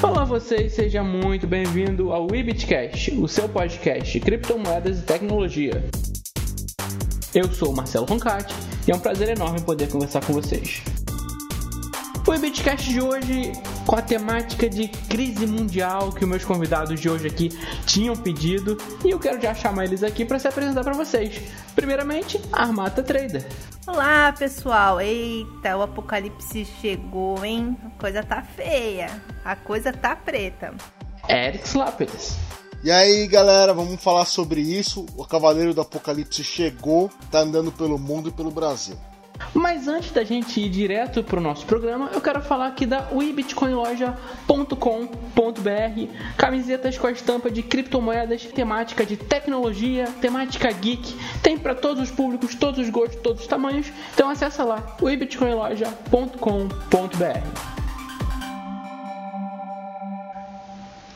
Olá vocês, seja muito bem-vindo ao Ibitcast, o seu podcast de criptomoedas e tecnologia. Eu sou o Marcelo Roncati e é um prazer enorme poder conversar com vocês. O Ibitcast de hoje com a temática de crise mundial que os meus convidados de hoje aqui tinham pedido e eu quero já chamar eles aqui para se apresentar para vocês. Primeiramente, Armata Trader. Olá, pessoal. Eita, o apocalipse chegou, hein? A coisa tá feia. A coisa tá preta. Eric Slappers. E aí, galera, vamos falar sobre isso. O Cavaleiro do Apocalipse chegou, tá andando pelo mundo e pelo Brasil. Mas antes da gente ir direto para o nosso programa, eu quero falar aqui da webitcoinloja.com.br camisetas com a estampa de criptomoedas, temática de tecnologia, temática geek, tem para todos os públicos, todos os gostos, todos os tamanhos. Então acessa lá webitcoinloja.com.br.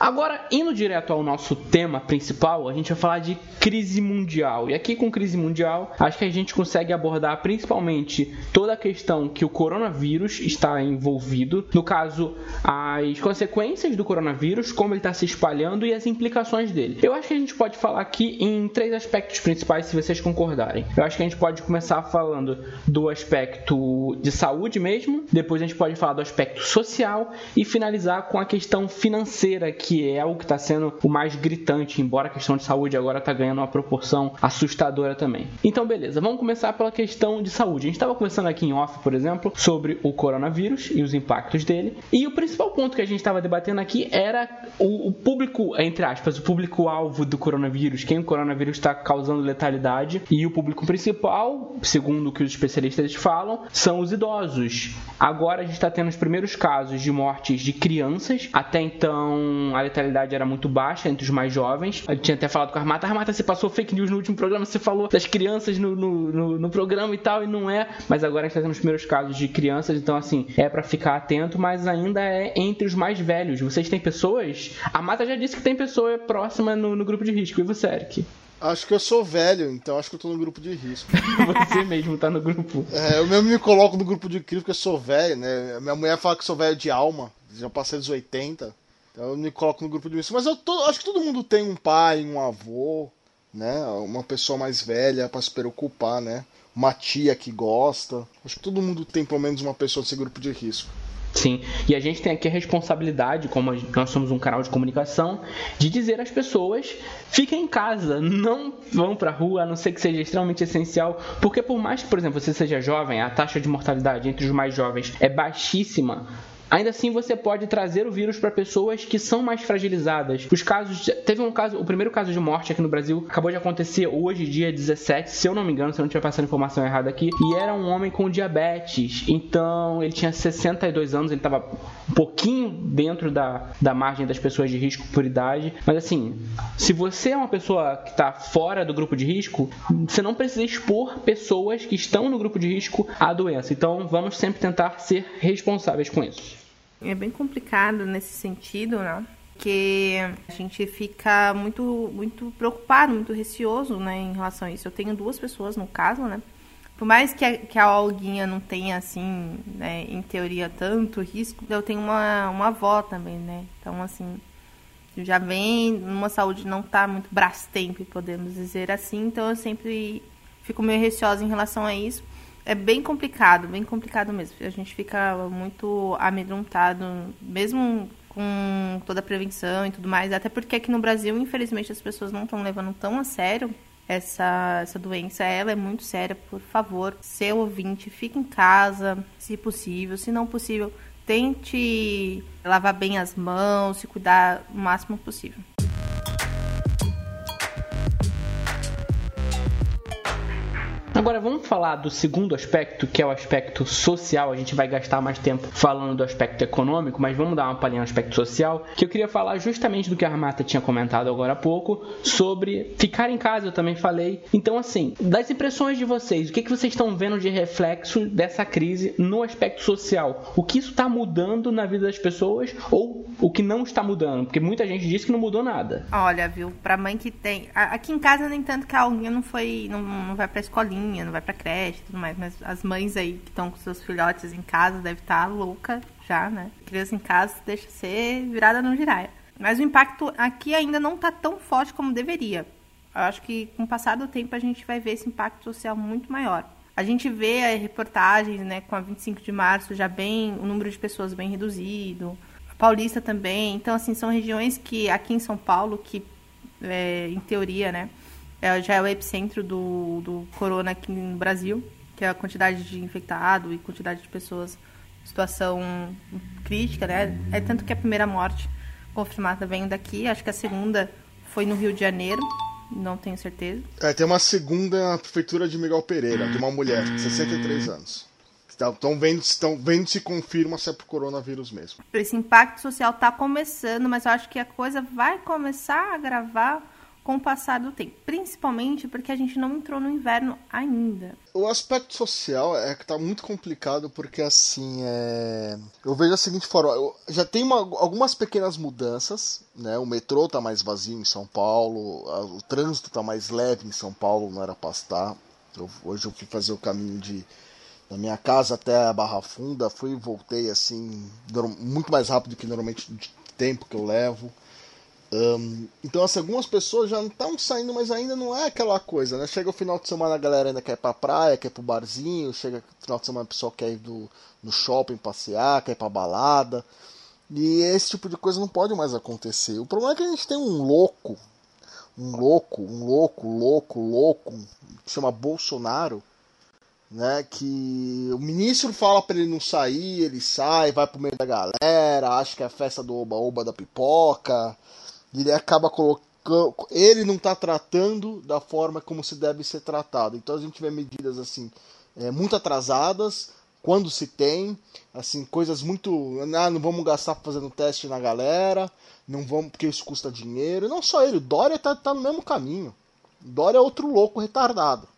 Agora, indo direto ao nosso tema principal, a gente vai falar de crise mundial. E aqui com crise mundial, acho que a gente consegue abordar principalmente toda a questão que o coronavírus está envolvido. No caso, as consequências do coronavírus, como ele está se espalhando e as implicações dele. Eu acho que a gente pode falar aqui em três aspectos principais, se vocês concordarem. Eu acho que a gente pode começar falando do aspecto de saúde mesmo, depois a gente pode falar do aspecto social e finalizar com a questão financeira que que é o que está sendo o mais gritante, embora a questão de saúde agora está ganhando uma proporção assustadora também. Então, beleza, vamos começar pela questão de saúde. A gente estava conversando aqui em off, por exemplo, sobre o coronavírus e os impactos dele. E o principal ponto que a gente estava debatendo aqui era o, o, público, entre aspas, o público-alvo do coronavírus, quem o coronavírus está causando letalidade. E o público principal, segundo o que os especialistas falam, são os idosos. Agora a gente está tendo os primeiros casos de mortes de crianças. Até então, letalidade era muito baixa entre os mais jovens. Eu tinha até falado com a Armata, Armata, você passou fake news no último programa, você falou das crianças no, no, no, no programa e tal, e não é. Mas agora a gente tá tendo os primeiros casos de crianças, então assim, é para ficar atento, mas ainda é entre os mais velhos. Vocês têm pessoas? A Mata já disse que tem pessoa próxima no, no grupo de risco. E você, Eric? Acho que eu sou velho, então acho que eu tô no grupo de risco. Você mesmo tá no grupo. É, eu mesmo me coloco no grupo de risco porque eu sou velho, né? Minha mulher fala que sou velho de alma, já passei dos 80. Então eu me coloco no grupo de isso. Mas eu tô, acho que todo mundo tem um pai, um avô, né? Uma pessoa mais velha para se preocupar, né? Uma tia que gosta. Acho que todo mundo tem pelo menos uma pessoa desse grupo de risco. Sim, e a gente tem aqui a responsabilidade, como nós somos um canal de comunicação, de dizer às pessoas: fiquem em casa, não vão para rua, a não ser que seja extremamente essencial, porque por mais que, por exemplo, você seja jovem, a taxa de mortalidade entre os mais jovens é baixíssima. Ainda assim, você pode trazer o vírus para pessoas que são mais fragilizadas. Os casos. Teve um caso, o primeiro caso de morte aqui no Brasil acabou de acontecer hoje, dia 17, se eu não me engano, se eu não estiver passando informação errada aqui. E era um homem com diabetes. Então, ele tinha 62 anos, ele estava um pouquinho dentro da, da margem das pessoas de risco por idade. Mas assim, se você é uma pessoa que está fora do grupo de risco, você não precisa expor pessoas que estão no grupo de risco à doença. Então, vamos sempre tentar ser responsáveis com isso. É bem complicado nesse sentido, né? Porque a gente fica muito, muito preocupado, muito receoso, né, em relação a isso. Eu tenho duas pessoas no caso, né? Por mais que a, que a Olguinha não tenha, assim, né, em teoria, tanto risco, eu tenho uma, uma avó também, né? Então, assim, já vem numa saúde não tá muito brastemp, podemos dizer assim. Então, eu sempre fico meio receosa em relação a isso é bem complicado, bem complicado mesmo. A gente fica muito amedrontado, mesmo com toda a prevenção e tudo mais. Até porque aqui no Brasil, infelizmente, as pessoas não estão levando tão a sério essa, essa doença. Ela é muito séria. Por favor, seu ouvinte, fique em casa, se possível. Se não possível, tente lavar bem as mãos, se cuidar o máximo possível. Agora vamos falar do segundo aspecto, que é o aspecto social. A gente vai gastar mais tempo falando do aspecto econômico, mas vamos dar uma palhinha no aspecto social, que eu queria falar justamente do que a Armata tinha comentado agora há pouco, sobre ficar em casa, eu também falei. Então, assim, das impressões de vocês, o que, que vocês estão vendo de reflexo dessa crise no aspecto social? O que isso está mudando na vida das pessoas ou o que não está mudando? Porque muita gente diz que não mudou nada. Olha, viu, pra mãe que tem. Aqui em casa, nem tanto que a alguém não foi. não, não vai pra escolinha escolinha, não vai pra creche e tudo mais. Mas as mães aí que estão com seus filhotes em casa devem estar tá louca já, né? Criança em casa deixa ser virada no giraia. Mas o impacto aqui ainda não tá tão forte como deveria. Eu acho que com o passar do tempo a gente vai ver esse impacto social muito maior. A gente vê reportagens, né, com a 25 de março já bem, o número de pessoas bem reduzido. A Paulista também. Então, assim, são regiões que aqui em São Paulo, que é, em teoria, né, é, já é o epicentro do, do corona aqui no Brasil, que é a quantidade de infectado e quantidade de pessoas em situação crítica, né? É tanto que a primeira morte confirmada vem daqui, acho que a segunda foi no Rio de Janeiro, não tenho certeza. É, tem uma segunda na prefeitura de Miguel Pereira, de uma mulher, de 63 anos. Estão vendo, estão vendo se confirma se é pro coronavírus mesmo. Esse impacto social está começando, mas eu acho que a coisa vai começar a agravar com o passar do tempo. Principalmente porque a gente não entrou no inverno ainda. O aspecto social é que tá muito complicado porque assim é. Eu vejo da seguinte forma, já tem uma, algumas pequenas mudanças, né? O metrô tá mais vazio em São Paulo, o trânsito tá mais leve em São Paulo, não era pra estar. Eu, hoje eu fui fazer o caminho de da minha casa até a Barra Funda, fui e voltei assim, muito mais rápido que normalmente de tempo que eu levo. Um, então, assim, algumas pessoas já estão saindo, mas ainda não é aquela coisa, né? Chega o final de semana, a galera ainda quer ir pra praia, quer ir pro barzinho, chega o final de semana, o pessoal quer ir do, no shopping passear, quer ir pra balada. E esse tipo de coisa não pode mais acontecer. O problema é que a gente tem um louco, um louco, um louco, louco, louco, que chama Bolsonaro, né? Que o ministro fala para ele não sair, ele sai, vai pro meio da galera, acha que é a festa do oba-oba da pipoca ele acaba colocando. Ele não está tratando da forma como se deve ser tratado. Então a gente vê medidas assim é, muito atrasadas quando se tem, assim coisas muito, ah, não vamos gastar fazendo teste na galera, não vamos porque isso custa dinheiro. Não só ele, o Dória está tá no mesmo caminho. Dória é outro louco retardado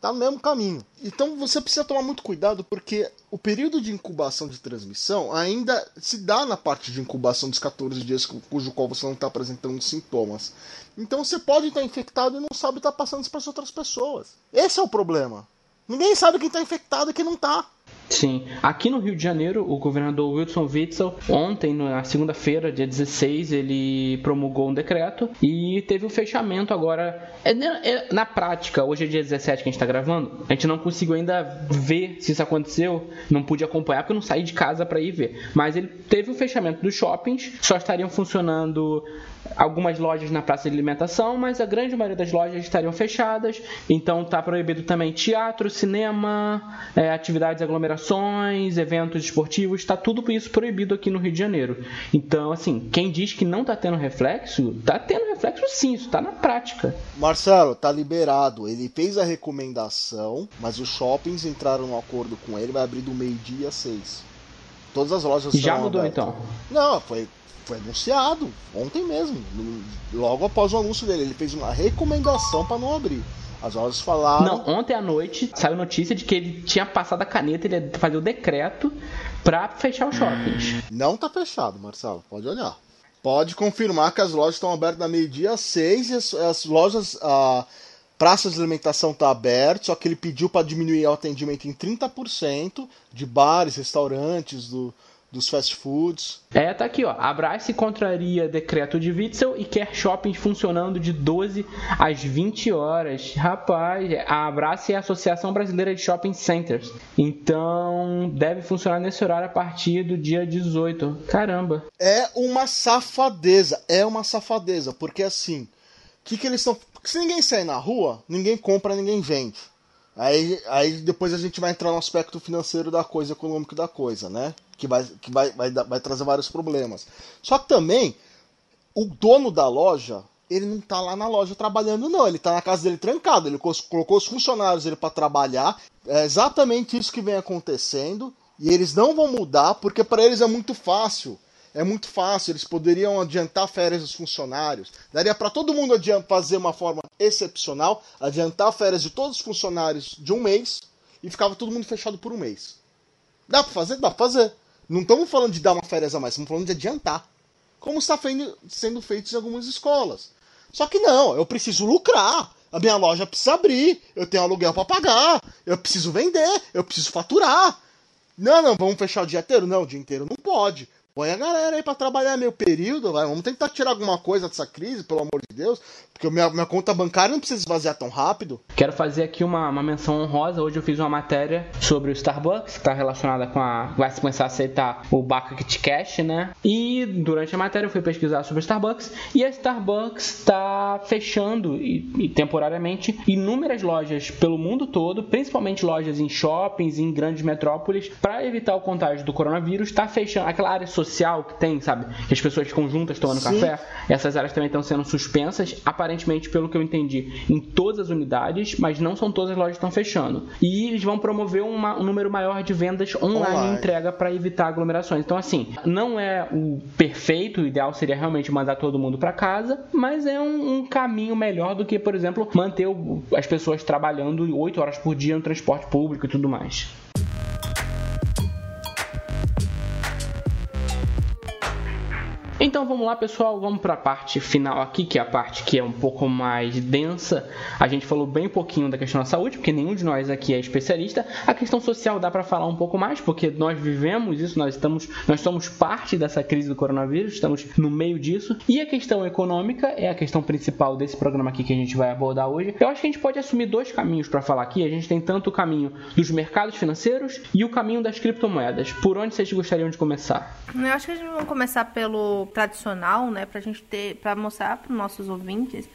tá no mesmo caminho. Então você precisa tomar muito cuidado porque o período de incubação de transmissão ainda se dá na parte de incubação dos 14 dias cujo qual você não está apresentando sintomas. Então você pode estar infectado e não sabe estar passando isso para as outras pessoas. Esse é o problema. Ninguém sabe quem está infectado e quem não está. Sim. Aqui no Rio de Janeiro, o governador Wilson Witzel, ontem, na segunda-feira, dia 16, ele promulgou um decreto e teve o um fechamento agora. É, é, na prática, hoje é dia 17 que a gente está gravando, a gente não conseguiu ainda ver se isso aconteceu, não pude acompanhar porque eu não saí de casa para ir ver. Mas ele teve o fechamento dos shoppings, só estariam funcionando algumas lojas na praça de alimentação, mas a grande maioria das lojas estariam fechadas. Então está proibido também teatro, cinema, é, atividades aglomerações, eventos esportivos, está tudo isso proibido aqui no Rio de Janeiro. Então, assim, quem diz que não está tendo reflexo, está tendo reflexo sim, isso está na prática. Marcelo, tá liberado. Ele fez a recomendação, mas os shoppings entraram no acordo com ele, vai abrir do meio-dia às seis. Todas as lojas Já mudou abertas. então? Não, foi foi anunciado ontem mesmo, logo após o anúncio dele. Ele fez uma recomendação para não abrir. As lojas falaram. Não, ontem à noite saiu notícia de que ele tinha passado a caneta, ele ia fazer o decreto para fechar os shoppings. Não tá fechado, Marcelo, pode olhar. Pode confirmar que as lojas estão abertas da meio-dia às seis e as, as lojas. A praças de alimentação tá aberto, só que ele pediu para diminuir o atendimento em 30% de bares, restaurantes, do, dos fast foods. É, tá aqui, ó. A Abrace contraria decreto de Witzel e quer shoppings funcionando de 12 às 20 horas. Rapaz, a Abrace é a Associação Brasileira de Shopping Centers. Então, deve funcionar nesse horário a partir do dia 18. Caramba. É uma safadeza, é uma safadeza, porque assim, o que, que eles estão. Se ninguém sair na rua, ninguém compra, ninguém vende. Aí, aí depois a gente vai entrar no aspecto financeiro da coisa, econômico da coisa, né? Que vai, que vai, vai, vai trazer vários problemas. Só que também, o dono da loja, ele não tá lá na loja trabalhando, não. Ele tá na casa dele trancado. Ele colocou os funcionários dele para trabalhar. É exatamente isso que vem acontecendo. E eles não vão mudar, porque para eles é muito fácil é muito fácil, eles poderiam adiantar férias dos funcionários. Daria para todo mundo fazer uma forma excepcional, adiantar férias de todos os funcionários de um mês e ficava todo mundo fechado por um mês. Dá para fazer? Dá para fazer. Não estamos falando de dar uma férias a mais, estamos falando de adiantar. Como está sendo feito em algumas escolas. Só que não, eu preciso lucrar. A minha loja precisa abrir, eu tenho aluguel para pagar, eu preciso vender, eu preciso faturar. Não, não, vamos fechar o dia inteiro? Não, o dia inteiro não pode. Põe a galera aí pra trabalhar meio período, vai. Vamos tentar tirar alguma coisa dessa crise, pelo amor de Deus. Porque minha, minha conta bancária não precisa esvaziar tão rápido. Quero fazer aqui uma, uma menção honrosa. Hoje eu fiz uma matéria sobre o Starbucks, que está relacionada com a. Vai começar a aceitar o Bucket Cash, né? E durante a matéria eu fui pesquisar sobre o Starbucks. E a Starbucks está fechando, e, e temporariamente, inúmeras lojas pelo mundo todo, principalmente lojas em shoppings, em grandes metrópoles, para evitar o contágio do coronavírus. Está fechando aquela área social que tem, sabe? Que as pessoas ficam juntas tomando Sim. café. Essas áreas também estão sendo suspensas. Aparentemente, pelo que eu entendi, em todas as unidades, mas não são todas as lojas que estão fechando. E eles vão promover uma, um número maior de vendas online, online. entrega para evitar aglomerações. Então, assim, não é o perfeito, o ideal seria realmente mandar todo mundo para casa, mas é um, um, caminho melhor do que, por exemplo, manter o, as pessoas trabalhando 8 horas por dia no transporte público e tudo mais. Então vamos lá, pessoal, vamos para a parte final aqui, que é a parte que é um pouco mais densa. A gente falou bem pouquinho da questão da saúde, porque nenhum de nós aqui é especialista. A questão social dá para falar um pouco mais, porque nós vivemos isso, nós estamos, nós somos parte dessa crise do coronavírus, estamos no meio disso. E a questão econômica é a questão principal desse programa aqui que a gente vai abordar hoje. Eu acho que a gente pode assumir dois caminhos para falar aqui. A gente tem tanto o caminho dos mercados financeiros e o caminho das criptomoedas. Por onde vocês gostariam de começar? Eu acho que a gente vai começar pelo tradicional, né, pra gente ter, para mostrar para os nossos ouvintes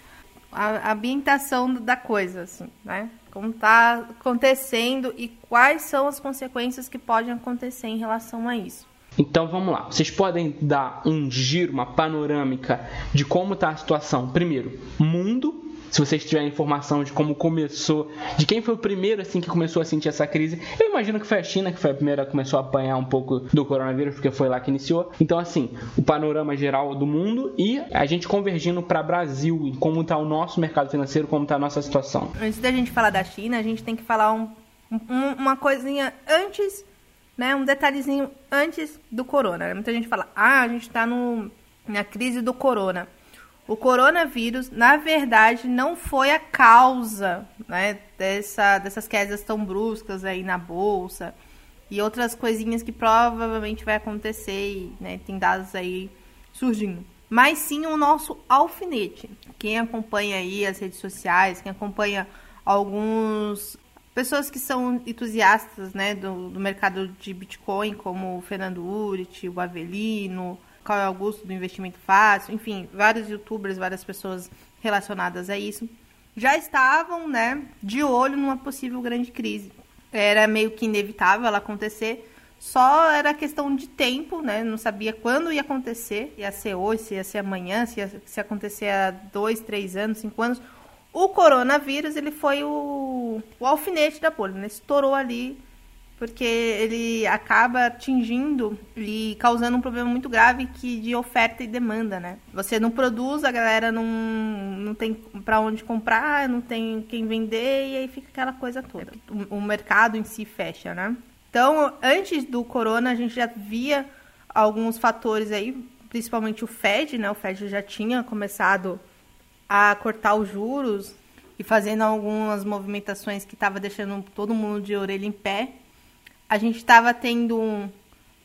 a, a, ambientação da coisa, assim, né? Como tá acontecendo e quais são as consequências que podem acontecer em relação a isso. Então vamos lá, vocês podem dar um giro, uma panorâmica de como está a situação. Primeiro, mundo se vocês tiverem informação de como começou, de quem foi o primeiro assim que começou a sentir essa crise, eu imagino que foi a China que foi a primeira que começou a apanhar um pouco do coronavírus, porque foi lá que iniciou. Então assim, o panorama geral do mundo e a gente convergindo para Brasil e como está o nosso mercado financeiro, como está a nossa situação. Antes da gente falar da China, a gente tem que falar um, um, uma coisinha antes, né, um detalhezinho antes do corona. Muita gente fala: "Ah, a gente está na crise do corona" o coronavírus, na verdade, não foi a causa né, dessa, dessas quedas tão bruscas aí na bolsa e outras coisinhas que provavelmente vai acontecer e né, tem dados aí surgindo. Mas sim o nosso alfinete. Quem acompanha aí as redes sociais, quem acompanha alguns pessoas que são entusiastas né, do, do mercado de Bitcoin, como o Fernando Urit, o Avelino, qual é o gosto do investimento fácil, enfim, vários youtubers, várias pessoas relacionadas a isso, já estavam, né, de olho numa possível grande crise. Era meio que inevitável ela acontecer, só era questão de tempo, né, não sabia quando ia acontecer, ia ser hoje, se ia ser amanhã, se ia, se acontecer há dois, três anos, cinco anos. O coronavírus, ele foi o, o alfinete da bolha, né, estourou ali porque ele acaba atingindo e causando um problema muito grave que de oferta e demanda, né? Você não produz, a galera não, não tem para onde comprar, não tem quem vender e aí fica aquela coisa toda. O, o mercado em si fecha, né? Então, antes do corona, a gente já via alguns fatores aí, principalmente o Fed, né? O Fed já tinha começado a cortar os juros e fazendo algumas movimentações que estava deixando todo mundo de orelha em pé a gente estava tendo um,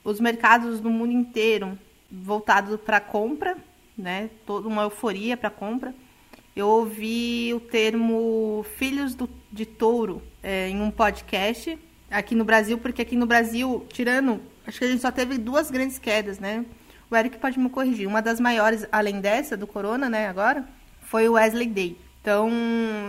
os mercados do mundo inteiro voltados para compra, né? Toda uma euforia para compra. Eu ouvi o termo filhos do, de touro é, em um podcast aqui no Brasil, porque aqui no Brasil, tirando, acho que a gente só teve duas grandes quedas, né? O Eric pode me corrigir. Uma das maiores, além dessa, do Corona, né, agora, foi o Wesley Day. Então,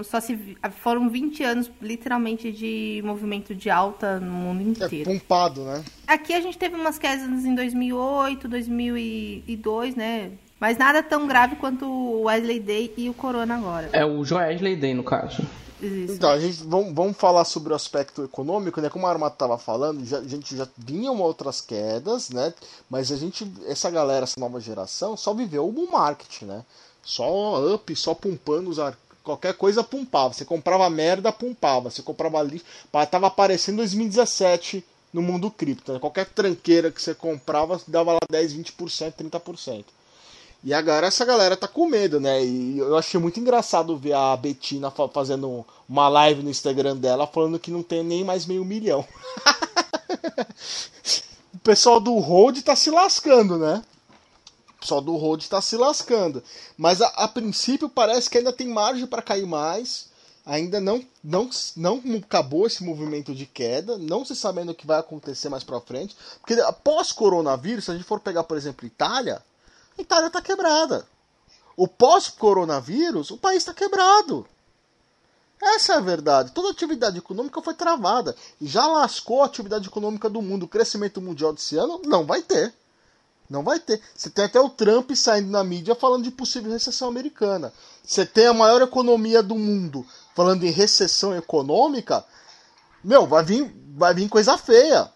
só se foram 20 anos literalmente de movimento de alta no mundo é inteiro. É pumpado, né? Aqui a gente teve umas quedas em 2008, 2002, né? Mas nada tão grave quanto o Wesley Day e o Corona agora. É o Wesley Day, no caso. Isso. Então, a gente vamos, vamos falar sobre o aspecto econômico, né? Como a Armata estava falando, já, a gente já vinha outras quedas, né? Mas a gente, essa galera, essa nova geração, só viveu o bull market, né? Só up, só pumpando os ar... qualquer coisa pumpava. Você comprava merda, pumpava. Você comprava lixo. Tava aparecendo 2017 no mundo cripto. Né? Qualquer tranqueira que você comprava dava lá 10, 20%, 30%. E agora essa galera tá com medo, né? E eu achei muito engraçado ver a Betina fazendo uma live no Instagram dela falando que não tem nem mais meio milhão. o pessoal do Road tá se lascando, né? Pessoal do Road tá se lascando. Mas a, a princípio parece que ainda tem margem para cair mais. Ainda não, não, não acabou esse movimento de queda, não se sabendo o que vai acontecer mais para frente. Porque após coronavírus, se a gente for pegar, por exemplo, Itália, a Itália está quebrada. O pós-coronavírus, o país está quebrado. Essa é a verdade. Toda a atividade econômica foi travada. Já lascou a atividade econômica do mundo. O crescimento mundial desse ano não vai ter. Não vai ter. Você tem até o Trump saindo na mídia falando de possível recessão americana. Você tem a maior economia do mundo falando em recessão econômica. Meu, vai vir, vai vir coisa feia.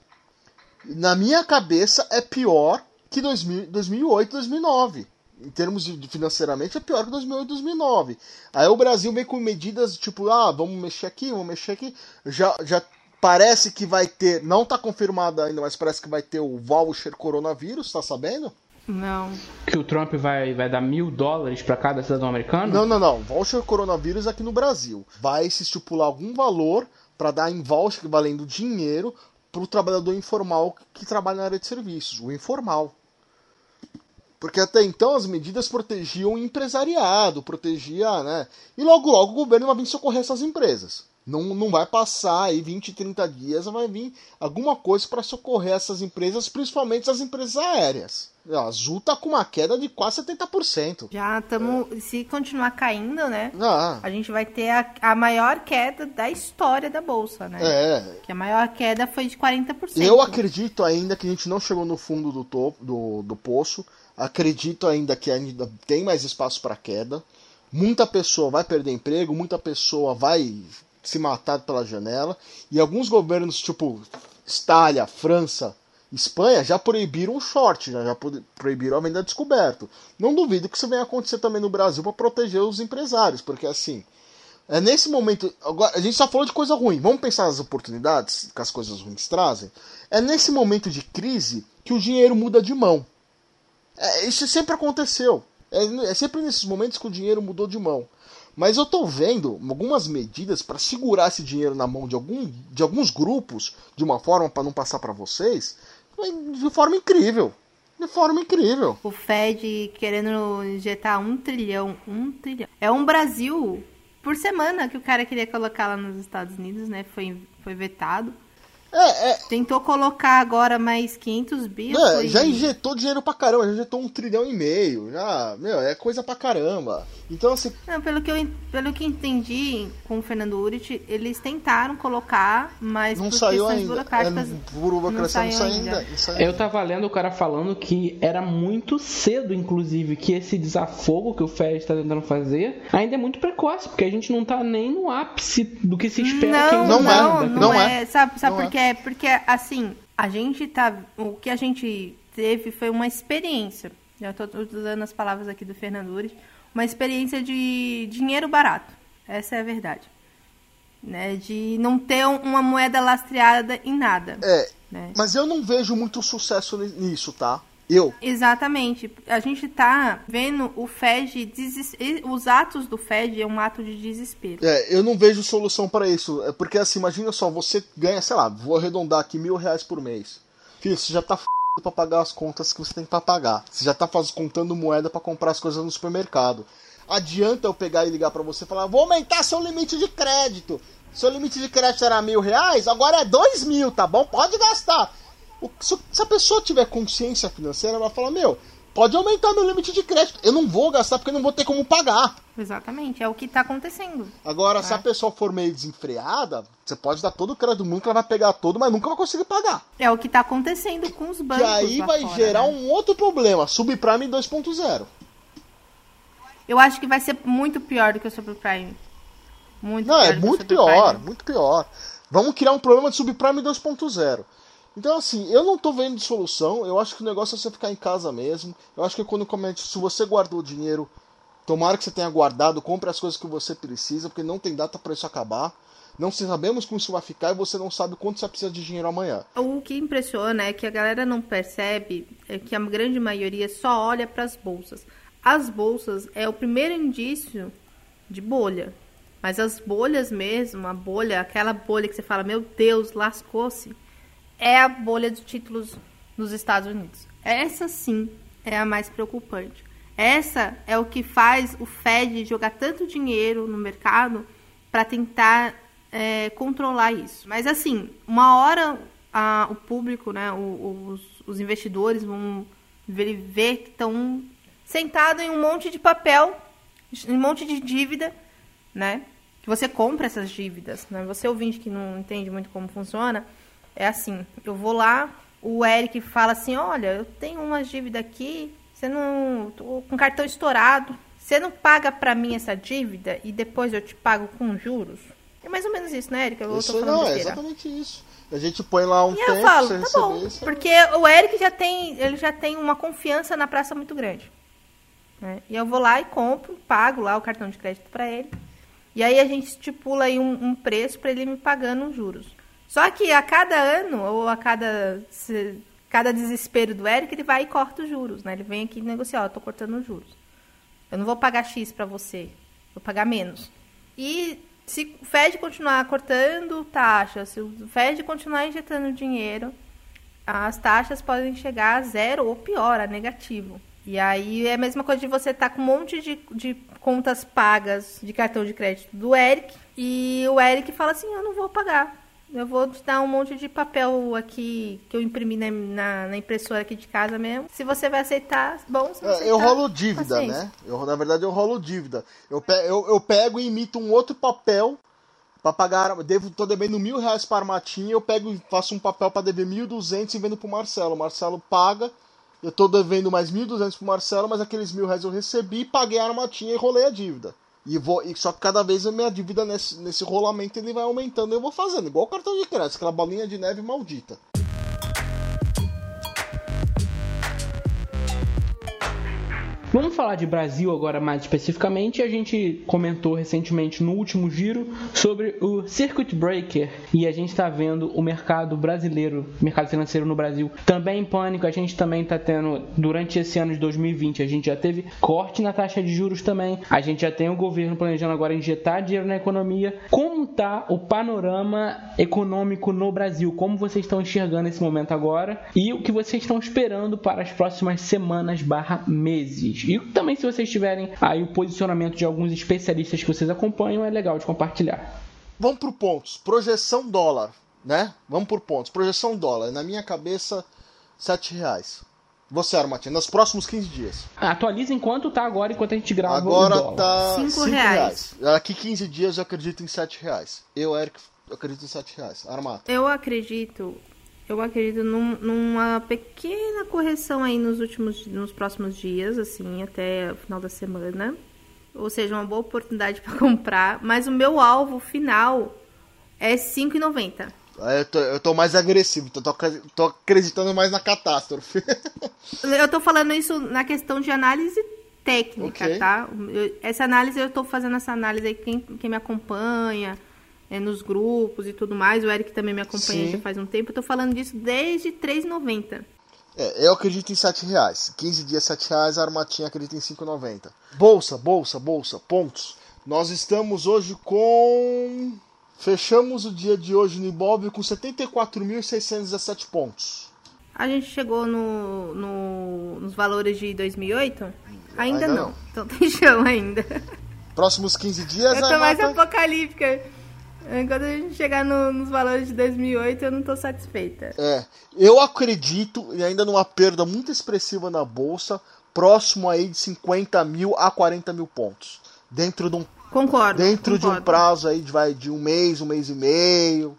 Na minha cabeça é pior que 2000, 2008, 2009. Em termos de financeiramente, é pior que 2008, 2009. Aí o Brasil vem com medidas tipo, ah, vamos mexer aqui, vamos mexer aqui. Já, já parece que vai ter, não está confirmado ainda, mas parece que vai ter o voucher coronavírus, tá sabendo? Não. Que o Trump vai, vai dar mil dólares para cada cidadão americano? Não, não, não. Voucher coronavírus aqui no Brasil. Vai se estipular algum valor para dar em voucher valendo dinheiro para o trabalhador informal que trabalha na área de serviços, o informal. Porque até então as medidas protegiam o empresariado, protegia, né? E logo logo o governo vai vir socorrer essas empresas. Não, não vai passar aí 20, 30 dias, vai vir alguma coisa para socorrer essas empresas, principalmente as empresas aéreas. A Azul tá com uma queda de quase 70%. Já estamos. É. Se continuar caindo, né? Ah. A gente vai ter a, a maior queda da história da Bolsa, né? É. Que a maior queda foi de 40%. Eu acredito ainda que a gente não chegou no fundo do topo do, do poço. Acredito ainda que ainda tem mais espaço para queda. Muita pessoa vai perder emprego, muita pessoa vai se matar pela janela. E alguns governos, tipo Itália, França, Espanha já proibiram o short, já, já proibiram a venda descoberto. Não duvido que isso venha acontecer também no Brasil para proteger os empresários, porque assim, é nesse momento. Agora, a gente só falou de coisa ruim. Vamos pensar nas oportunidades que as coisas ruins trazem. É nesse momento de crise que o dinheiro muda de mão. É, isso sempre aconteceu. É, é, sempre nesses momentos que o dinheiro mudou de mão. Mas eu estou vendo algumas medidas para segurar esse dinheiro na mão de, algum, de alguns grupos, de uma forma para não passar para vocês, de forma incrível. De forma incrível. O Fed querendo injetar um trilhão, um trilhão. É um Brasil por semana que o cara queria colocar lá nos Estados Unidos, né? Foi, foi vetado. É, é... Tentou colocar agora mais 500 bi. É, foi... Já injetou dinheiro pra caramba, já injetou um trilhão e meio. Já, meu, é coisa pra caramba. Então, assim. Não, pelo que eu pelo que entendi com o Fernando Urit, eles tentaram colocar, mas não por saiu ainda. burocráticas. É, burocracia não, não saiu ainda. ainda. Eu tava lendo o cara falando que era muito cedo, inclusive, que esse desafogo que o Fed está tentando fazer ainda é muito precoce, porque a gente não tá nem no ápice do que se espera. Não, não, não, é, não, é. é. Sabe, sabe por quê? É. Porque, assim, a gente tá. O que a gente teve foi uma experiência. Já estou usando as palavras aqui do Fernando Ures uma experiência de dinheiro barato. Essa é a verdade. Né? De não ter uma moeda lastreada em nada. É. Né? Mas eu não vejo muito sucesso nisso, tá? Eu. Exatamente. A gente tá vendo o Fed, deses... os atos do Fed é um ato de desespero. É, eu não vejo solução para isso. É porque assim, imagina só, você ganha, sei lá, vou arredondar aqui mil reais por mês. Filho, você já tá f para pagar as contas que você tem para pagar. Você já tá faz, contando moeda para comprar as coisas no supermercado. Adianta eu pegar e ligar para você e falar: vou aumentar seu limite de crédito. Seu limite de crédito era mil reais, agora é dois mil, tá bom? Pode gastar. Se a pessoa tiver consciência financeira, ela vai falar: meu, pode aumentar meu limite de crédito. Eu não vou gastar porque eu não vou ter como pagar. Exatamente, é o que está acontecendo. Agora, é. se a pessoa for meio desenfreada, você pode dar todo o crédito do mundo que ela vai pegar todo, mas nunca vai conseguir pagar. É o que está acontecendo com os bancos. E aí vai fora, gerar né? um outro problema, subprime 2.0. Eu acho que vai ser muito pior do que o subprime. Muito não, é muito pior, muito pior. Vamos criar um problema de subprime 2.0. Então, assim, eu não tô vendo solução. Eu acho que o negócio é você ficar em casa mesmo. Eu acho que quando comete, se você guardou dinheiro, tomara que você tenha guardado, compre as coisas que você precisa, porque não tem data para isso acabar. Não sabemos como isso vai ficar e você não sabe quanto você precisa de dinheiro amanhã. O que impressiona é que a galera não percebe é que a grande maioria só olha para as bolsas. as bolsas é o primeiro indício de bolha. Mas as bolhas mesmo, a bolha, aquela bolha que você fala, meu Deus, lascou-se, é a bolha dos títulos nos Estados Unidos. Essa sim é a mais preocupante. Essa é o que faz o Fed jogar tanto dinheiro no mercado para tentar é, controlar isso. Mas assim, uma hora a, o público, né, os, os investidores vão ver, ver que estão sentados em um monte de papel, um monte de dívida, né? Que você compra essas dívidas, né? Você ouvinte que não entende muito como funciona, é assim, eu vou lá, o Eric fala assim, olha, eu tenho uma dívida aqui, você não. tô com cartão estourado. Você não paga para mim essa dívida e depois eu te pago com juros? É mais ou menos isso, né, Eric? Eu isso tô não, é exatamente isso. A gente põe lá um e tempo, eu falo, tá bom, isso. porque o Eric já tem, ele já tem uma confiança na praça muito grande. Né? E eu vou lá e compro, pago lá o cartão de crédito para ele. E aí a gente estipula aí um, um preço para ele me pagando os juros. Só que a cada ano, ou a cada, se, cada desespero do Eric, ele vai e corta os juros, né? Ele vem aqui e negocia, ó, tô cortando os juros. Eu não vou pagar X para você, vou pagar menos. E se o Fed continuar cortando taxas, se o Fed continuar injetando dinheiro, as taxas podem chegar a zero ou pior, a negativo. E aí é a mesma coisa de você estar tá com um monte de, de contas pagas de cartão de crédito do Eric e o Eric fala assim: Eu não vou pagar. Eu vou te dar um monte de papel aqui que eu imprimi na, na, na impressora aqui de casa mesmo. Se você vai aceitar, bom. Se é, eu rolo dívida, paciência. né? Eu, na verdade, eu rolo dívida. Eu, pe eu, eu pego e imito um outro papel para pagar. Devo, tô devendo mil reais para a Armatinha. Eu pego e faço um papel para dever mil duzentos e vendo pro Marcelo. O Marcelo paga. Eu tô devendo mais mil duzentos pro Marcelo, mas aqueles mil reais eu recebi, paguei a Armatinha e rolei a dívida. E vou, e só que cada vez a minha dívida nesse, nesse rolamento ele vai aumentando eu vou fazendo, igual o cartão de crédito, aquela bolinha de neve maldita. Vamos falar de Brasil agora mais especificamente. A gente comentou recentemente no último giro sobre o Circuit Breaker e a gente está vendo o mercado brasileiro, mercado financeiro no Brasil também em pânico. A gente também está tendo, durante esse ano de 2020, a gente já teve corte na taxa de juros também. A gente já tem o governo planejando agora injetar dinheiro na economia. Como está o panorama econômico no Brasil? Como vocês estão enxergando esse momento agora? E o que vocês estão esperando para as próximas semanas barra meses? E também, se vocês tiverem aí o posicionamento de alguns especialistas que vocês acompanham, é legal de compartilhar. Vamos por pontos. Projeção dólar, né? Vamos por pontos. Projeção dólar. Na minha cabeça, 7 reais. Você, Armatinha, nos próximos 15 dias. Atualiza enquanto tá agora, enquanto a gente grava agora o dólar. tá 5 reais. reais. Daqui 15 dias eu acredito em 7 reais. Eu, Eric, eu acredito em 7 reais. Armato. Eu acredito eu acredito num, numa pequena correção aí nos últimos, nos próximos dias, assim, até o final da semana. Ou seja, uma boa oportunidade para comprar. Mas o meu alvo final é R$ 5,90. É, eu tô, eu tô mais agressivo, tô, tô acreditando mais na catástrofe. eu tô falando isso na questão de análise técnica, okay. tá? Eu, essa análise, eu tô fazendo essa análise aí, quem, quem me acompanha, é, nos grupos e tudo mais. O Eric também me acompanha Sim. já faz um tempo. Eu tô falando disso desde R$3,90. É, eu acredito em 7 reais. 15 dias 7 reais, a Armatinha acredita em 5,90. Bolsa, bolsa, bolsa, pontos. Nós estamos hoje com. Fechamos o dia de hoje no Ibob com 74.617 pontos. A gente chegou no, no, nos valores de 2008? Ainda, ainda não. não. Então tem chão ainda. Próximos 15 dias. Eu tô mais apocalíptica. Quando a gente chegar no, nos valores de 2008, eu não estou satisfeita. É, eu acredito, e ainda numa perda muito expressiva na bolsa, próximo aí de 50 mil a 40 mil pontos. Dentro de um, concordo, dentro concordo. de um prazo aí de, vai, de um mês, um mês e meio.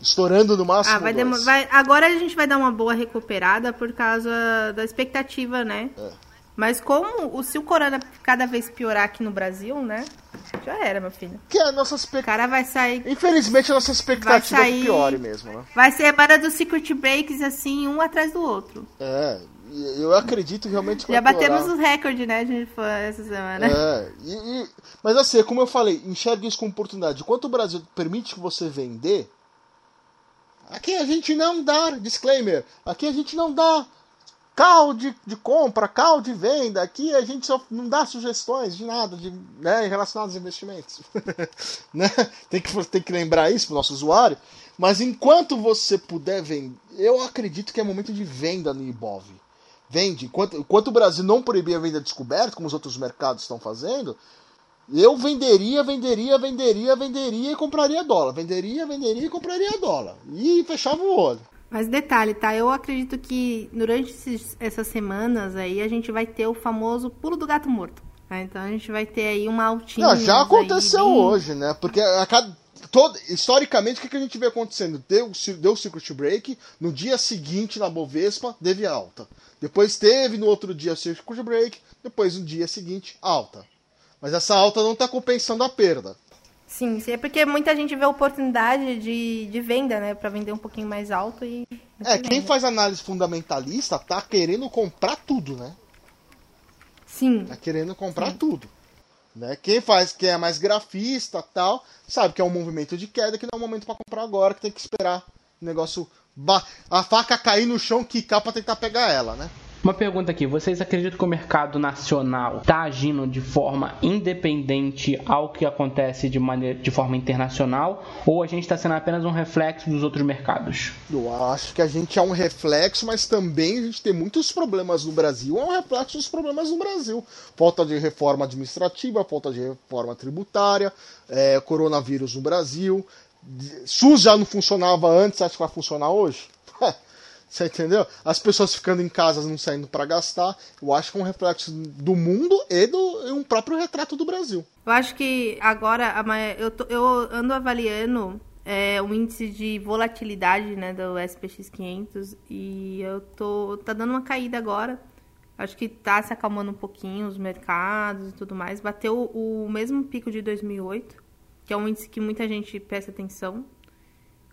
Estourando no máximo. Ah, vai vai, agora a gente vai dar uma boa recuperada por causa da expectativa, né? É. Mas como o, se o corona cada vez piorar aqui no Brasil, né? Já era, meu filho. Que é a nossa expectativa. cara vai sair. Infelizmente a nossa expectativa é sair... é pior mesmo, né? Vai ser a barra dos Secret Breaks, assim, um atrás do outro. É, eu acredito realmente que Já batemos os recordes, né, gente, essa semana. É, e, e, mas assim, como eu falei, enxergue isso com oportunidade. Enquanto o Brasil permite que você vender, aqui a gente não dá, disclaimer, aqui a gente não dá carro de, de compra, carro de venda, aqui a gente só não dá sugestões de nada de, né, investimentos. né? tem, que, tem que lembrar isso para o nosso usuário. Mas enquanto você puder vender, eu acredito que é momento de venda no Ibov. Vende. Enquanto, enquanto o Brasil não proibir a venda descoberta, como os outros mercados estão fazendo, eu venderia, venderia, venderia, venderia e compraria dólar. Venderia, venderia e compraria dólar. E fechava o olho. Mas detalhe, tá? Eu acredito que durante esses, essas semanas aí a gente vai ter o famoso pulo do gato morto. Tá? Então a gente vai ter aí uma altinha. Não, já aconteceu bem... hoje, né? Porque a cada, todo, historicamente, o que, que a gente vê acontecendo? Deu, deu o circuit break, no dia seguinte na Bovespa, teve alta. Depois teve no outro dia o circuit break, depois no dia seguinte, alta. Mas essa alta não está compensando a perda. Sim, é porque muita gente vê oportunidade de, de venda, né? Para vender um pouquinho mais alto e. É, quem faz análise fundamentalista tá querendo comprar tudo, né? Sim. Tá querendo comprar Sim. tudo. Né? Quem faz, quem é mais grafista tal, sabe que é um movimento de queda que não é um momento para comprar agora, que tem que esperar o negócio. A faca cair no chão, quicar pra tentar pegar ela, né? Uma pergunta aqui: vocês acreditam que o mercado nacional está agindo de forma independente ao que acontece de, maneira, de forma internacional? Ou a gente está sendo apenas um reflexo dos outros mercados? Eu acho que a gente é um reflexo, mas também a gente tem muitos problemas no Brasil. É um reflexo dos problemas no Brasil: falta de reforma administrativa, falta de reforma tributária, é, coronavírus no Brasil. SUS já não funcionava antes, acho que vai funcionar hoje? Você entendeu? As pessoas ficando em casa não saindo para gastar, eu acho que é um reflexo do mundo e do um próprio retrato do Brasil. Eu acho que agora eu, tô, eu ando avaliando é, o índice de volatilidade né, do SPX 500 e eu tô tá dando uma caída agora. Acho que tá se acalmando um pouquinho os mercados e tudo mais. Bateu o mesmo pico de 2008, que é um índice que muita gente presta atenção.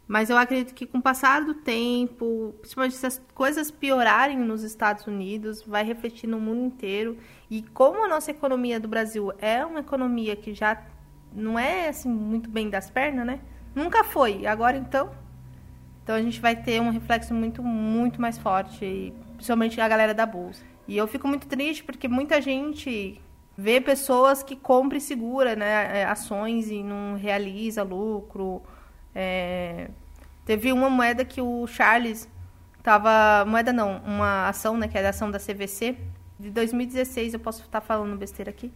Mas eu acredito que com o passar do tempo, principalmente se as coisas piorarem nos Estados Unidos, vai refletir no mundo inteiro. E como a nossa economia do Brasil é uma economia que já não é assim muito bem das pernas, né? Nunca foi. Agora então, então a gente vai ter um reflexo muito muito mais forte, principalmente a galera da bolsa. E eu fico muito triste porque muita gente vê pessoas que compra e segura, né, ações e não realiza lucro é, teve uma moeda que o Charles tava. Moeda não, uma ação, né? Que era a ação da CVC. De 2016, eu posso estar falando besteira aqui.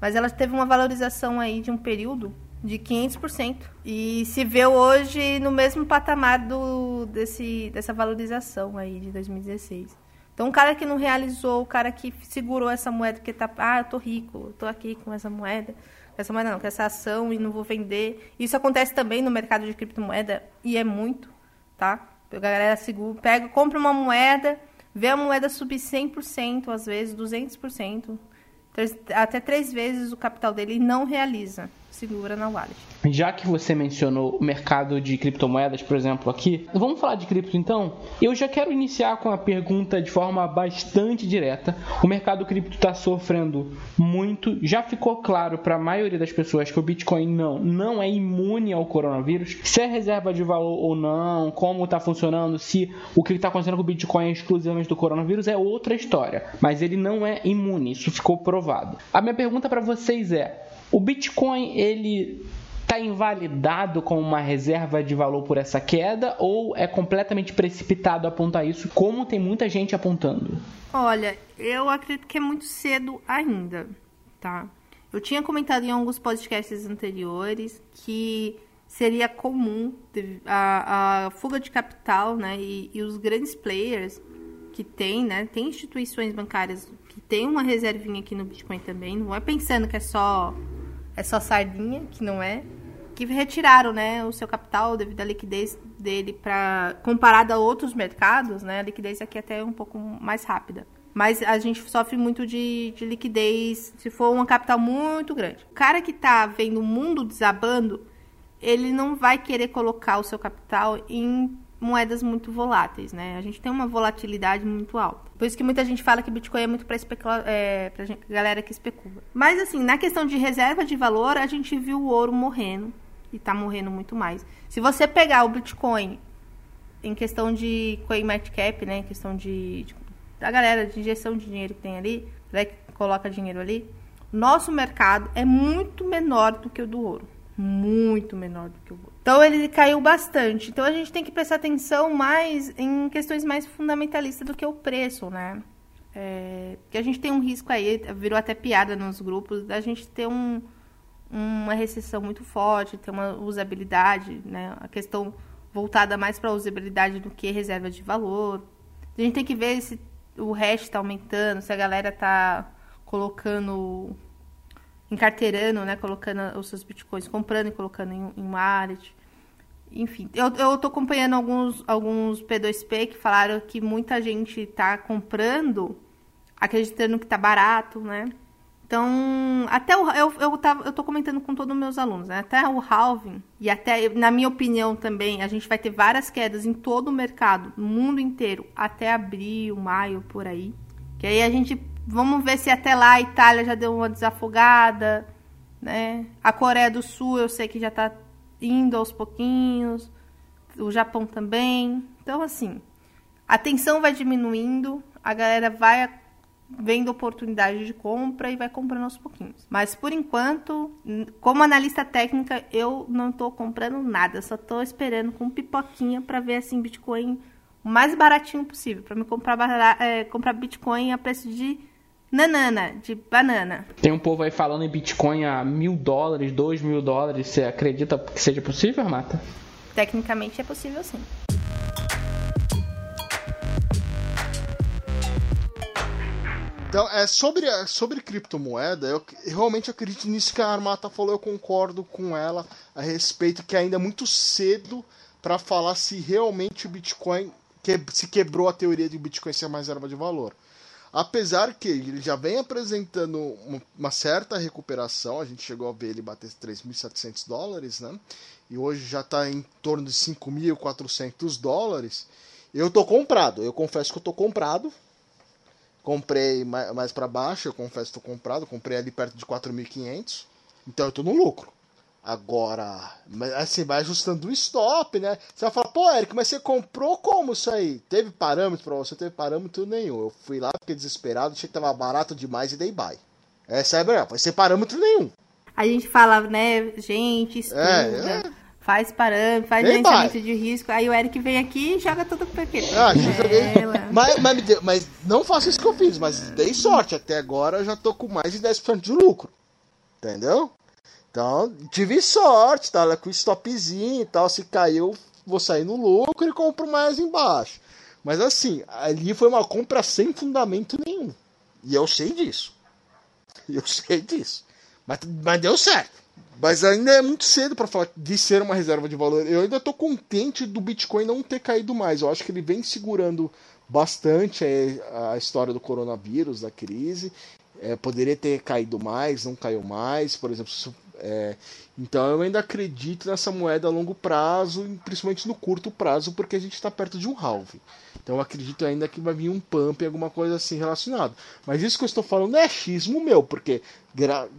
Mas ela teve uma valorização aí de um período de 500%. E se vê hoje no mesmo patamar do, desse, dessa valorização aí de 2016. Então, o cara que não realizou, o cara que segurou essa moeda, que tá, ah, eu tô rico, tô aqui com essa moeda essa moeda não, com essa ação e não vou vender. Isso acontece também no mercado de criptomoeda e é muito, tá? A galera segura, pega, compra uma moeda, vê a moeda subir 100%, às vezes 200%, até três vezes o capital dele e não realiza segura na wallet. Já que você mencionou o mercado de criptomoedas, por exemplo, aqui, vamos falar de cripto então? Eu já quero iniciar com a pergunta de forma bastante direta. O mercado cripto está sofrendo muito. Já ficou claro para a maioria das pessoas que o Bitcoin não, não é imune ao coronavírus. Se é reserva de valor ou não, como está funcionando, se o que está acontecendo com o Bitcoin é exclusivamente do coronavírus, é outra história. Mas ele não é imune, isso ficou provado. A minha pergunta para vocês é: o Bitcoin ele está invalidado como uma reserva de valor por essa queda ou é completamente precipitado apontar isso, como tem muita gente apontando? Olha, eu acredito que é muito cedo ainda, tá? Eu tinha comentado em alguns podcasts anteriores que seria comum a, a fuga de capital, né? E, e, os grandes players que tem, né? Tem instituições bancárias que tem uma reservinha aqui no Bitcoin também. Não é pensando que é só é só sardinha, que não é, que retiraram, né, o seu capital devido à liquidez dele para comparado a outros mercados, né, a liquidez aqui é até um pouco mais rápida. Mas a gente sofre muito de, de liquidez se for uma capital muito grande. O cara que está vendo o mundo desabando, ele não vai querer colocar o seu capital em moedas muito voláteis, né? A gente tem uma volatilidade muito alta. Por isso que muita gente fala que Bitcoin é muito para especula é, gente, galera que especula. Mas assim, na questão de reserva de valor, a gente viu o ouro morrendo e tá morrendo muito mais. Se você pegar o Bitcoin em questão de coin market cap, né, em questão de, de da galera de injeção de dinheiro que tem ali, né, que coloca dinheiro ali, nosso mercado é muito menor do que o do ouro. Muito menor do que o ouro. Então ele caiu bastante. Então a gente tem que prestar atenção mais em questões mais fundamentalistas do que o preço, né? É, porque a gente tem um risco aí, virou até piada nos grupos, da gente ter um, uma recessão muito forte, ter uma usabilidade, né? A questão voltada mais para usabilidade do que reserva de valor. A gente tem que ver se o hash está aumentando, se a galera está colocando, encarteirando, né? Colocando os seus bitcoins, comprando e colocando em, em wallet. Enfim, eu, eu tô acompanhando alguns, alguns P2P que falaram que muita gente está comprando acreditando que está barato, né? Então, até o, eu, eu, tava, eu tô comentando com todos os meus alunos, né? Até o halving, e até, na minha opinião também, a gente vai ter várias quedas em todo o mercado, no mundo inteiro, até abril, maio, por aí. Que aí a gente, vamos ver se até lá a Itália já deu uma desafogada, né? A Coreia do Sul eu sei que já tá indo aos pouquinhos, o Japão também. Então, assim, a tensão vai diminuindo, a galera vai vendo oportunidade de compra e vai comprando aos pouquinhos. Mas por enquanto, como analista técnica, eu não estou comprando nada, só estou esperando com pipoquinha para ver assim Bitcoin o mais baratinho possível, para me comprar é, comprar Bitcoin a preço de nanana, de banana. Tem um povo aí falando em Bitcoin a mil dólares, dois mil dólares. Você acredita que seja possível, Mata? Tecnicamente é possível sim. Então, é, sobre, sobre criptomoeda, eu, realmente acredito nisso que a Armata falou, eu concordo com ela a respeito que ainda é muito cedo para falar se realmente o Bitcoin que, se quebrou a teoria de o Bitcoin ser uma reserva de valor. Apesar que ele já vem apresentando uma, certa recuperação, a gente chegou a ver ele bater 3.700 dólares, né? E hoje já está em torno de 5.400 dólares. Eu tô comprado, eu confesso que eu tô comprado, Comprei mais, mais para baixo, eu confesso que estou comprado, comprei ali perto de 4.500, então eu estou no lucro. Agora, assim, vai ajustando o stop, né? Você vai falar, pô, Eric, mas você comprou como isso aí? Teve parâmetro pra você? Teve parâmetro nenhum. Eu fui lá, fiquei desesperado, achei que tava barato demais e dei buy. Essa é a verdade, vai ser parâmetro nenhum. A gente fala, né, gente, estuda. É, é faz parâmetro, faz gerenciamento de risco. Aí o Eric vem aqui e joga tudo pro quê? Ah, mas, mas, mas, não faço isso que eu fiz, mas dei sorte. Até agora eu já tô com mais de 10% de lucro. Entendeu? Então, tive sorte, tá? Com stopzinho e tal. Se caiu, vou sair no lucro e compro mais embaixo. Mas assim, ali foi uma compra sem fundamento nenhum. E eu sei disso. Eu sei disso. Mas, mas deu certo. Mas ainda é muito cedo para falar de ser uma reserva de valor. Eu ainda estou contente do Bitcoin não ter caído mais. Eu acho que ele vem segurando bastante a história do coronavírus, da crise. É, poderia ter caído mais, não caiu mais, por exemplo. É, então eu ainda acredito nessa moeda a longo prazo, principalmente no curto prazo, porque a gente está perto de um halving. Então eu acredito ainda que vai vir um pump, alguma coisa assim relacionada. Mas isso que eu estou falando é xismo meu, porque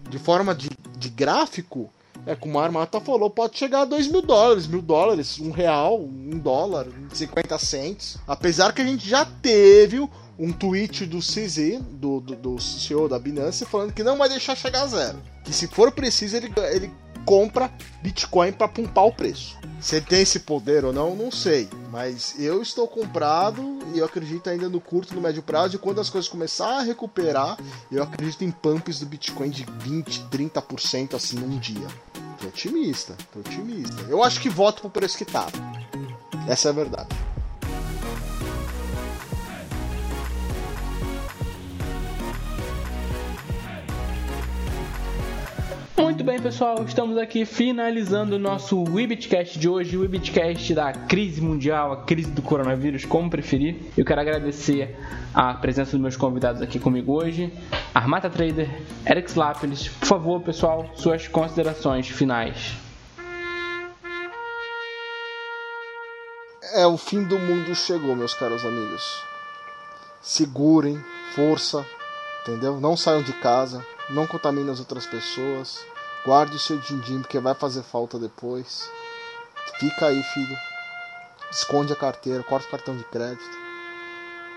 de forma de, de gráfico, é como a Armata falou, pode chegar a 2 mil dólares, mil dólares, um real, um dólar, 50 cents. Apesar que a gente já teve um tweet do CZ, do, do, do CEO da Binance, falando que não vai deixar chegar a zero. Que se for preciso, ele, ele compra Bitcoin para pumpar o preço. Se tem esse poder ou não, não sei. Mas eu estou comprado e eu acredito ainda no curto e no médio prazo. E quando as coisas começarem a recuperar, eu acredito em pumps do Bitcoin de 20, 30% assim num dia. Tô otimista, tô otimista. Eu acho que voto pro preço que tava. Essa é a verdade. Bem, pessoal, estamos aqui finalizando o nosso Webcast de hoje, o Webcast da crise mundial, a crise do coronavírus, como preferir. Eu quero agradecer a presença dos meus convidados aqui comigo hoje, Armata Trader, Eric Slapelis. Por favor, pessoal, suas considerações finais. É, o fim do mundo chegou, meus caros amigos. Segurem, força, entendeu? Não saiam de casa, não contamine as outras pessoas. Guarde o seu din-din porque vai fazer falta depois. Fica aí, filho. Esconde a carteira, corta o cartão de crédito.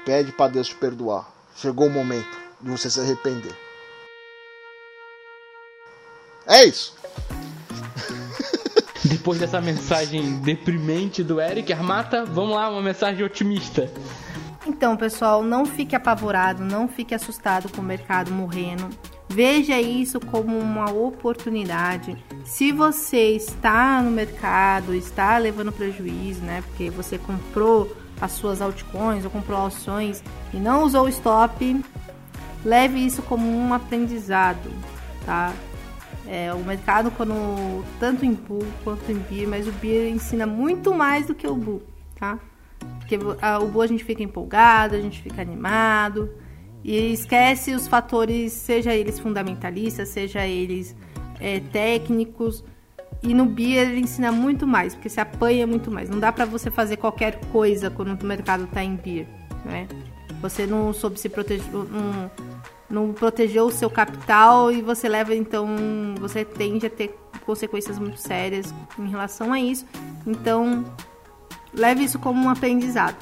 Pede para Deus te perdoar. Chegou o momento de você se arrepender. É isso. Depois dessa mensagem deprimente do Eric Armata, vamos lá, uma mensagem otimista. Então, pessoal, não fique apavorado, não fique assustado com o mercado morrendo. Veja isso como uma oportunidade. Se você está no mercado, está levando prejuízo, né? Porque você comprou as suas altcoins ou comprou ações e não usou o stop, leve isso como um aprendizado, tá? É, o mercado, quando tanto em Bull quanto em Beer, mas o Beer ensina muito mais do que o Bull, tá? Porque a, o Bull a gente fica empolgado, a gente fica animado e esquece os fatores, seja eles fundamentalistas, seja eles é, técnicos. E no Beer ele ensina muito mais, porque se apanha muito mais. Não dá para você fazer qualquer coisa quando o mercado tá em Beer, né? Você não soube se proteger, não, não protegeu o seu capital e você leva então você tende a ter consequências muito sérias em relação a isso. Então, leve isso como um aprendizado,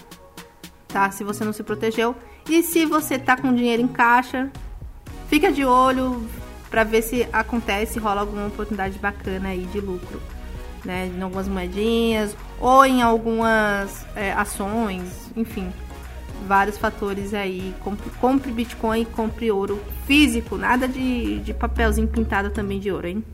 tá? Se você não se protegeu e se você tá com dinheiro em caixa, fica de olho para ver se acontece, rola alguma oportunidade bacana aí de lucro, né? Em algumas moedinhas ou em algumas é, ações, enfim vários fatores aí. Compre, compre Bitcoin compre ouro físico, nada de, de papelzinho pintado também de ouro, hein?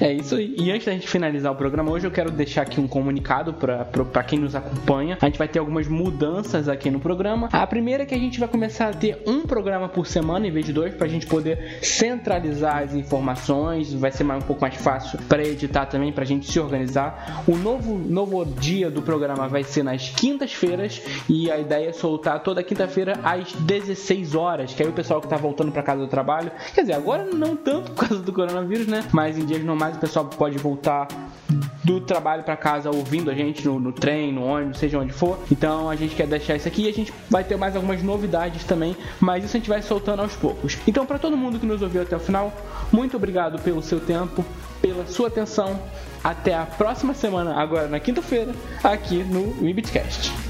É isso aí. E antes da gente finalizar o programa hoje, eu quero deixar aqui um comunicado para quem nos acompanha. A gente vai ter algumas mudanças aqui no programa. A primeira é que a gente vai começar a ter um programa por semana em vez de dois, para a gente poder centralizar as informações. Vai ser mais, um pouco mais fácil para editar também, para a gente se organizar. O novo, novo dia do programa vai ser nas quintas-feiras e a ideia é soltar toda quinta-feira às 16 horas, que aí o pessoal que está voltando para casa do trabalho, quer dizer, agora não tanto por causa do coronavírus, né? Mas em dias normais mais o pessoal pode voltar do trabalho para casa ouvindo a gente no, no trem, no ônibus, seja onde for. Então a gente quer deixar isso aqui e a gente vai ter mais algumas novidades também, mas isso a gente vai soltando aos poucos. Então, para todo mundo que nos ouviu até o final, muito obrigado pelo seu tempo, pela sua atenção. Até a próxima semana, agora na quinta-feira, aqui no Webcast.